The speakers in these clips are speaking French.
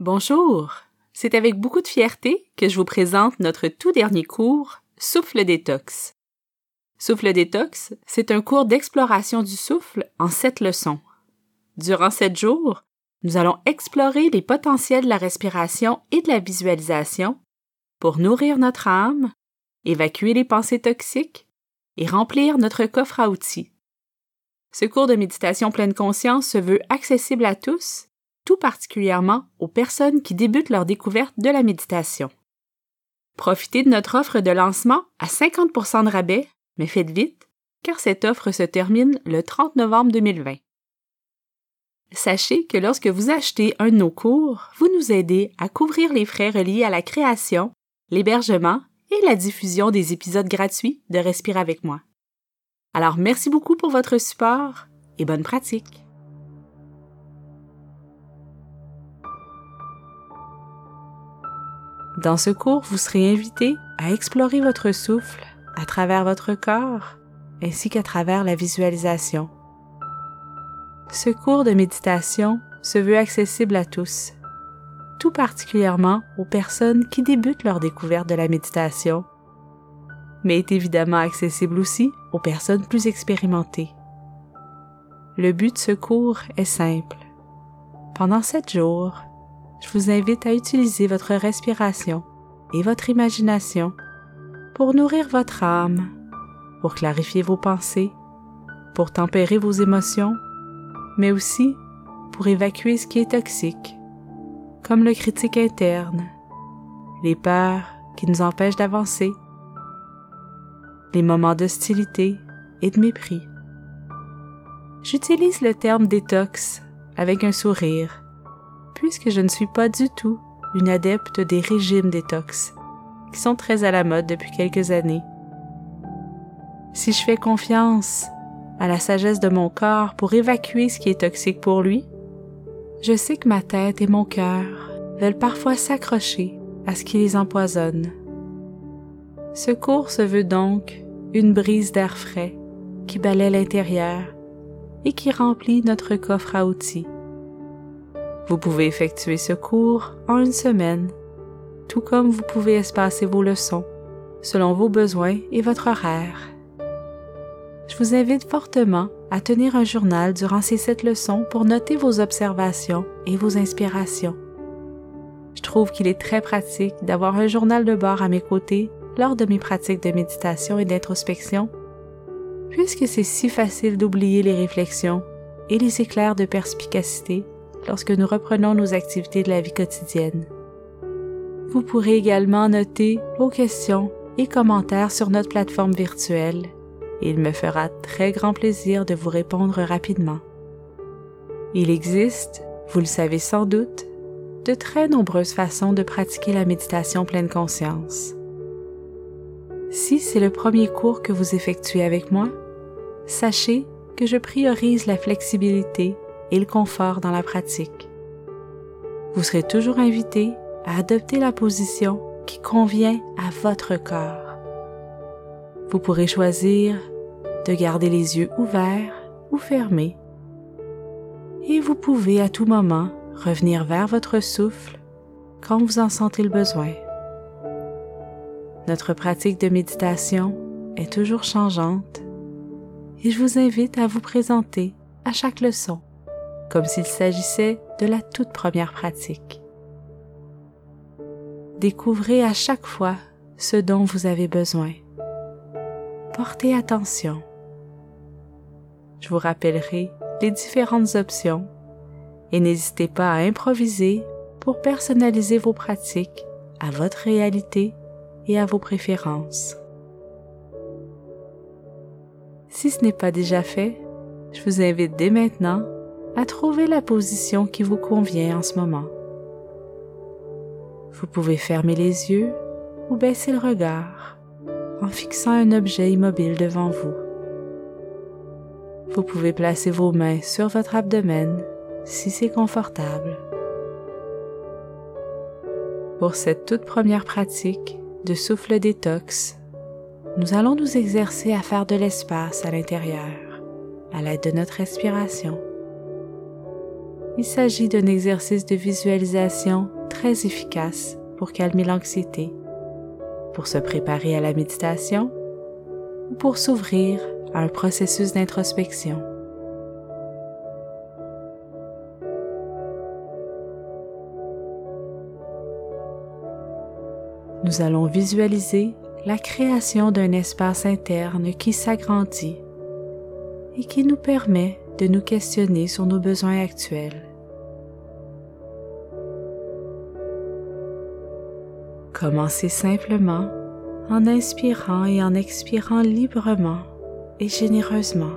Bonjour, c'est avec beaucoup de fierté que je vous présente notre tout dernier cours, Souffle détox. Souffle détox, c'est un cours d'exploration du souffle en sept leçons. Durant sept jours, nous allons explorer les potentiels de la respiration et de la visualisation pour nourrir notre âme, évacuer les pensées toxiques et remplir notre coffre à outils. Ce cours de méditation pleine conscience se veut accessible à tous, tout particulièrement aux personnes qui débutent leur découverte de la méditation. Profitez de notre offre de lancement à 50% de rabais, mais faites vite, car cette offre se termine le 30 novembre 2020. Sachez que lorsque vous achetez un de nos cours, vous nous aidez à couvrir les frais reliés à la création, l'hébergement et la diffusion des épisodes gratuits de Respire avec moi. Alors merci beaucoup pour votre support et bonne pratique. Dans ce cours, vous serez invité à explorer votre souffle à travers votre corps ainsi qu'à travers la visualisation. Ce cours de méditation se veut accessible à tous, tout particulièrement aux personnes qui débutent leur découverte de la méditation, mais est évidemment accessible aussi aux personnes plus expérimentées. Le but de ce cours est simple. Pendant sept jours, je vous invite à utiliser votre respiration et votre imagination pour nourrir votre âme, pour clarifier vos pensées, pour tempérer vos émotions mais aussi pour évacuer ce qui est toxique, comme le critique interne, les peurs qui nous empêchent d'avancer, les moments d'hostilité et de mépris. J'utilise le terme détox avec un sourire, puisque je ne suis pas du tout une adepte des régimes détox, qui sont très à la mode depuis quelques années. Si je fais confiance à la sagesse de mon corps pour évacuer ce qui est toxique pour lui, je sais que ma tête et mon cœur veulent parfois s'accrocher à ce qui les empoisonne. Ce cours se veut donc une brise d'air frais qui balaie l'intérieur et qui remplit notre coffre à outils. Vous pouvez effectuer ce cours en une semaine, tout comme vous pouvez espacer vos leçons selon vos besoins et votre horaire je vous invite fortement à tenir un journal durant ces sept leçons pour noter vos observations et vos inspirations. Je trouve qu'il est très pratique d'avoir un journal de bord à mes côtés lors de mes pratiques de méditation et d'introspection, puisque c'est si facile d'oublier les réflexions et les éclairs de perspicacité lorsque nous reprenons nos activités de la vie quotidienne. Vous pourrez également noter vos questions et commentaires sur notre plateforme virtuelle il me fera très grand plaisir de vous répondre rapidement. Il existe, vous le savez sans doute, de très nombreuses façons de pratiquer la méditation pleine conscience. Si c'est le premier cours que vous effectuez avec moi, sachez que je priorise la flexibilité et le confort dans la pratique. Vous serez toujours invité à adopter la position qui convient à votre corps. Vous pourrez choisir de garder les yeux ouverts ou fermés. Et vous pouvez à tout moment revenir vers votre souffle quand vous en sentez le besoin. Notre pratique de méditation est toujours changeante et je vous invite à vous présenter à chaque leçon comme s'il s'agissait de la toute première pratique. Découvrez à chaque fois ce dont vous avez besoin portez attention. Je vous rappellerai les différentes options et n'hésitez pas à improviser pour personnaliser vos pratiques à votre réalité et à vos préférences. Si ce n'est pas déjà fait, je vous invite dès maintenant à trouver la position qui vous convient en ce moment. Vous pouvez fermer les yeux ou baisser le regard en fixant un objet immobile devant vous. Vous pouvez placer vos mains sur votre abdomen si c'est confortable. Pour cette toute première pratique de souffle détox, nous allons nous exercer à faire de l'espace à l'intérieur à l'aide de notre respiration. Il s'agit d'un exercice de visualisation très efficace pour calmer l'anxiété, pour se préparer à la méditation ou pour s'ouvrir à un processus d'introspection. Nous allons visualiser la création d'un espace interne qui s'agrandit et qui nous permet de nous questionner sur nos besoins actuels. Commencez simplement en inspirant et en expirant librement et généreusement.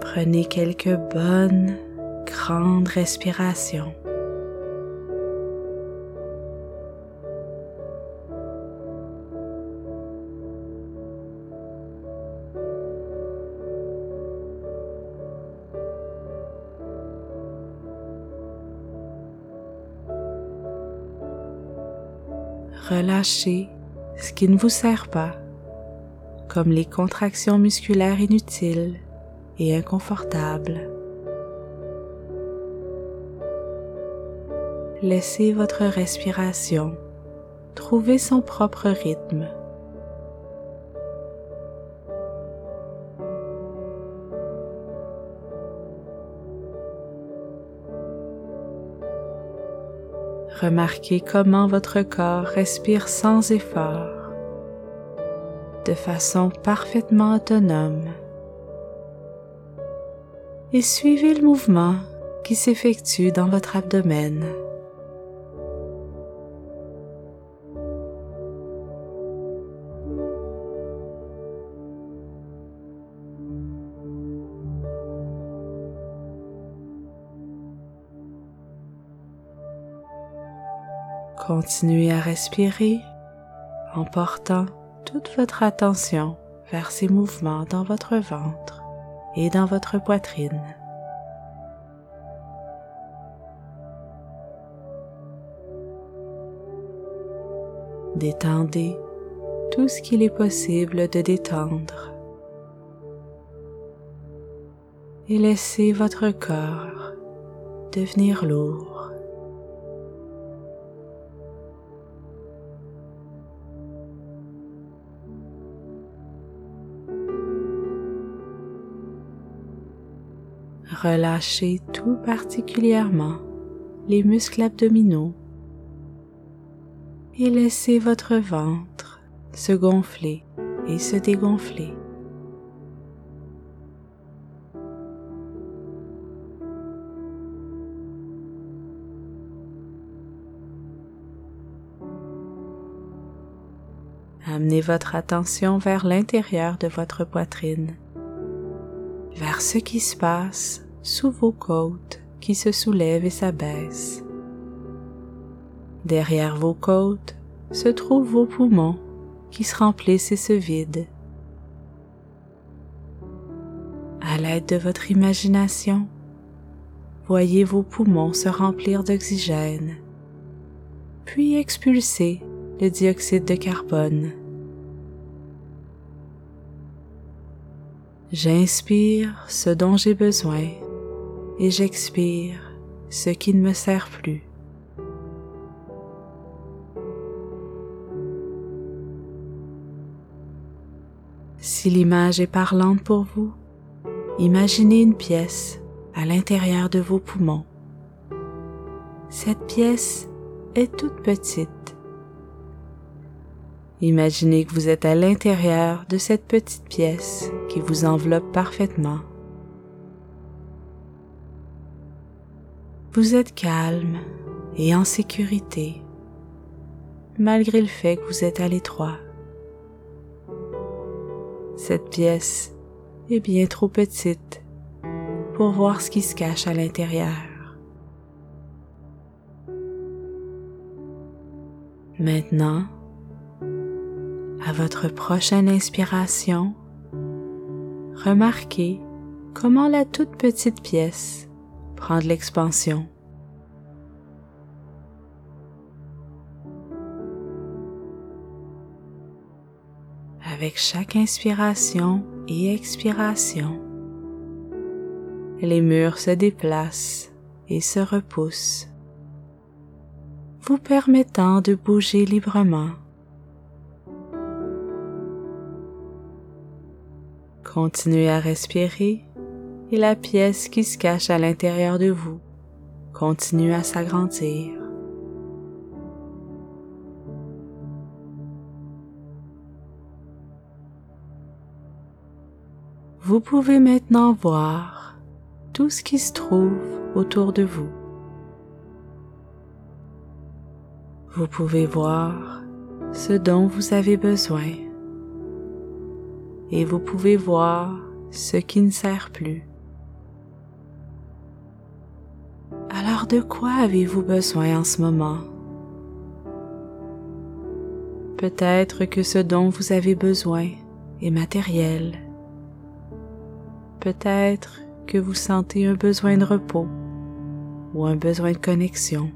Prenez quelques bonnes, grandes respirations. Relâchez ce qui ne vous sert pas, comme les contractions musculaires inutiles et inconfortables. Laissez votre respiration trouver son propre rythme. Remarquez comment votre corps respire sans effort, de façon parfaitement autonome. Et suivez le mouvement qui s'effectue dans votre abdomen. Continuez à respirer en portant toute votre attention vers ces mouvements dans votre ventre et dans votre poitrine. Détendez tout ce qu'il est possible de détendre et laissez votre corps devenir lourd. Relâchez tout particulièrement les muscles abdominaux et laissez votre ventre se gonfler et se dégonfler. Amenez votre attention vers l'intérieur de votre poitrine, vers ce qui se passe sous vos côtes qui se soulèvent et s'abaissent. Derrière vos côtes se trouvent vos poumons qui se remplissent et se vident. À l'aide de votre imagination, voyez vos poumons se remplir d'oxygène, puis expulser le dioxyde de carbone. J'inspire ce dont j'ai besoin et j'expire ce qui ne me sert plus. Si l'image est parlante pour vous, imaginez une pièce à l'intérieur de vos poumons. Cette pièce est toute petite. Imaginez que vous êtes à l'intérieur de cette petite pièce qui vous enveloppe parfaitement. Vous êtes calme et en sécurité, malgré le fait que vous êtes à l'étroit. Cette pièce est bien trop petite pour voir ce qui se cache à l'intérieur. Maintenant, à votre prochaine inspiration, remarquez comment la toute petite pièce prendre l'expansion. Avec chaque inspiration et expiration, les murs se déplacent et se repoussent, vous permettant de bouger librement. Continuez à respirer la pièce qui se cache à l'intérieur de vous continue à s'agrandir. Vous pouvez maintenant voir tout ce qui se trouve autour de vous. Vous pouvez voir ce dont vous avez besoin et vous pouvez voir ce qui ne sert plus. De quoi avez-vous besoin en ce moment? Peut-être que ce dont vous avez besoin est matériel. Peut-être que vous sentez un besoin de repos ou un besoin de connexion.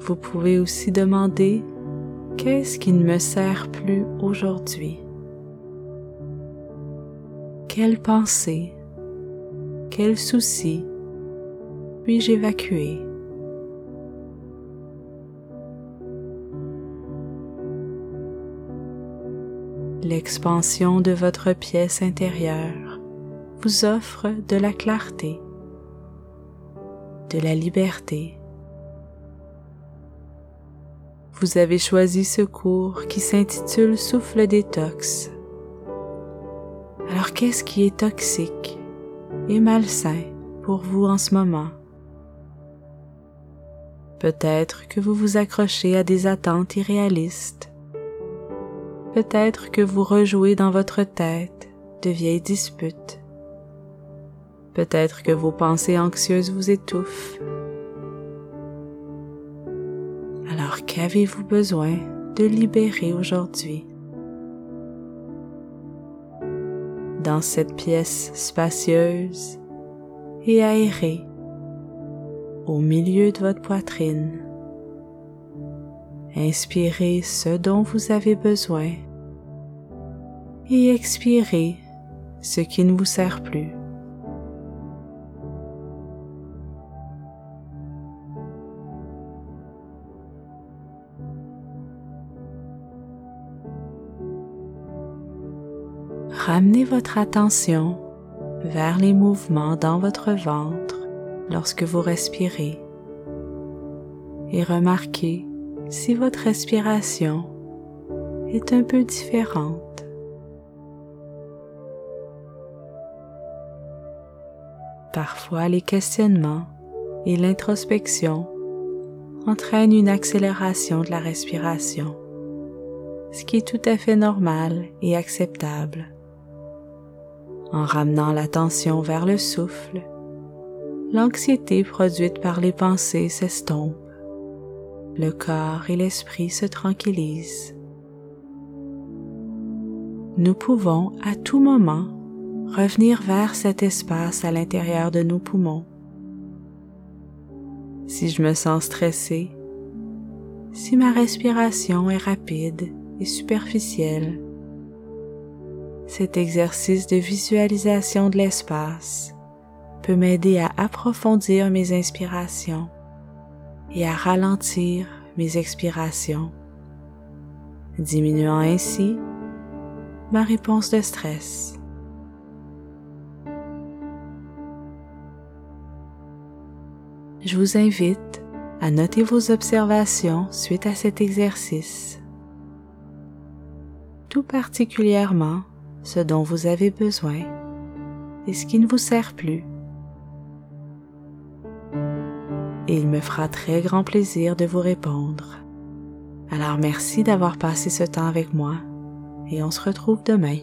Vous pouvez aussi demander qu'est-ce qui ne me sert plus aujourd'hui? Quelle pensée, quel souci puis-je évacuer? L'expansion de votre pièce intérieure vous offre de la clarté, de la liberté. Vous avez choisi ce cours qui s'intitule Souffle détox. Qu'est-ce qui est toxique et malsain pour vous en ce moment? Peut-être que vous vous accrochez à des attentes irréalistes Peut-être que vous rejouez dans votre tête de vieilles disputes. Peut-être que vos pensées anxieuses vous étouffent. Alors qu'avez-vous besoin de libérer aujourd'hui? Dans cette pièce spacieuse et aérée, au milieu de votre poitrine, Inspirez ce dont vous avez besoin et expirez ce qui ne vous sert plus. Ramenez votre attention vers les mouvements dans votre ventre lorsque vous respirez et remarquez si votre respiration est un peu différente. Parfois, les questionnements et l'introspection entraînent une accélération de la respiration, ce qui est tout à fait normal et acceptable. En ramenant l'attention vers le souffle, l'anxiété produite par les pensées s'estompe le corps et l'esprit se tranquillisent. Nous pouvons à tout moment revenir vers cet espace à l'intérieur de nos poumons. Si je me sens stressé, si ma respiration est rapide et superficielle, cet exercice de visualisation de l'espace peut m'aider à approfondir mes inspirations et à ralentir mes expirations, diminuant ainsi ma réponse de stress. Je vous invite à noter vos observations suite à cet exercice, tout particulièrement ce dont vous avez besoin et ce qui ne vous sert plus il me fera très grand plaisir de vous répondre. Alors merci d'avoir passé ce temps avec moi et on se retrouve demain.